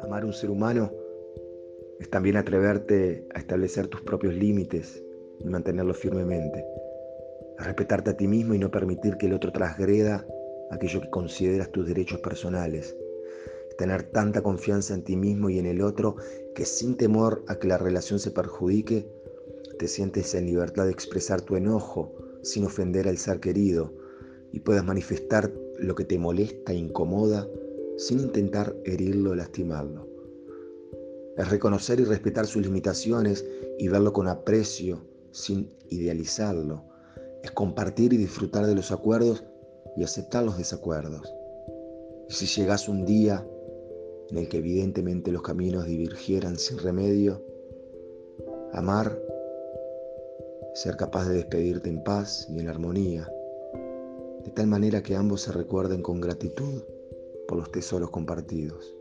Amar a un ser humano es también atreverte a establecer tus propios límites y mantenerlos firmemente. A respetarte a ti mismo y no permitir que el otro transgreda aquello que consideras tus derechos personales. Tener tanta confianza en ti mismo y en el otro que sin temor a que la relación se perjudique, te sientes en libertad de expresar tu enojo sin ofender al ser querido y puedas manifestar lo que te molesta e incomoda sin intentar herirlo o lastimarlo. Es reconocer y respetar sus limitaciones y verlo con aprecio sin idealizarlo. Es compartir y disfrutar de los acuerdos y aceptar los desacuerdos. Y si llegas un día en el que evidentemente los caminos divergieran sin remedio, amar, ser capaz de despedirte en paz y en armonía, de tal manera que ambos se recuerden con gratitud por los tesoros compartidos.